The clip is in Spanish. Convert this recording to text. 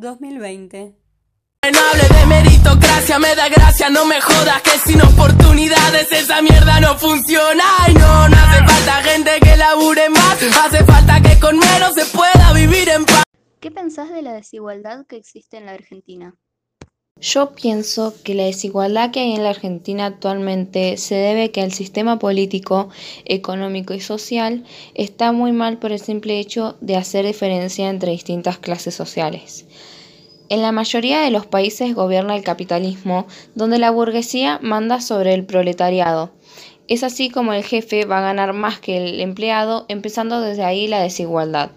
2020. No hable de meritocracia, me da gracia, no me jodas que sin oportunidades esa mierda no funciona. Y no, no hace falta gente que labure más, hace falta que con menos se pueda vivir en paz. ¿Qué pensás de la desigualdad que existe en la Argentina? Yo pienso que la desigualdad que hay en la Argentina actualmente se debe que el sistema político, económico y social está muy mal por el simple hecho de hacer diferencia entre distintas clases sociales. En la mayoría de los países gobierna el capitalismo, donde la burguesía manda sobre el proletariado. Es así como el jefe va a ganar más que el empleado, empezando desde ahí la desigualdad.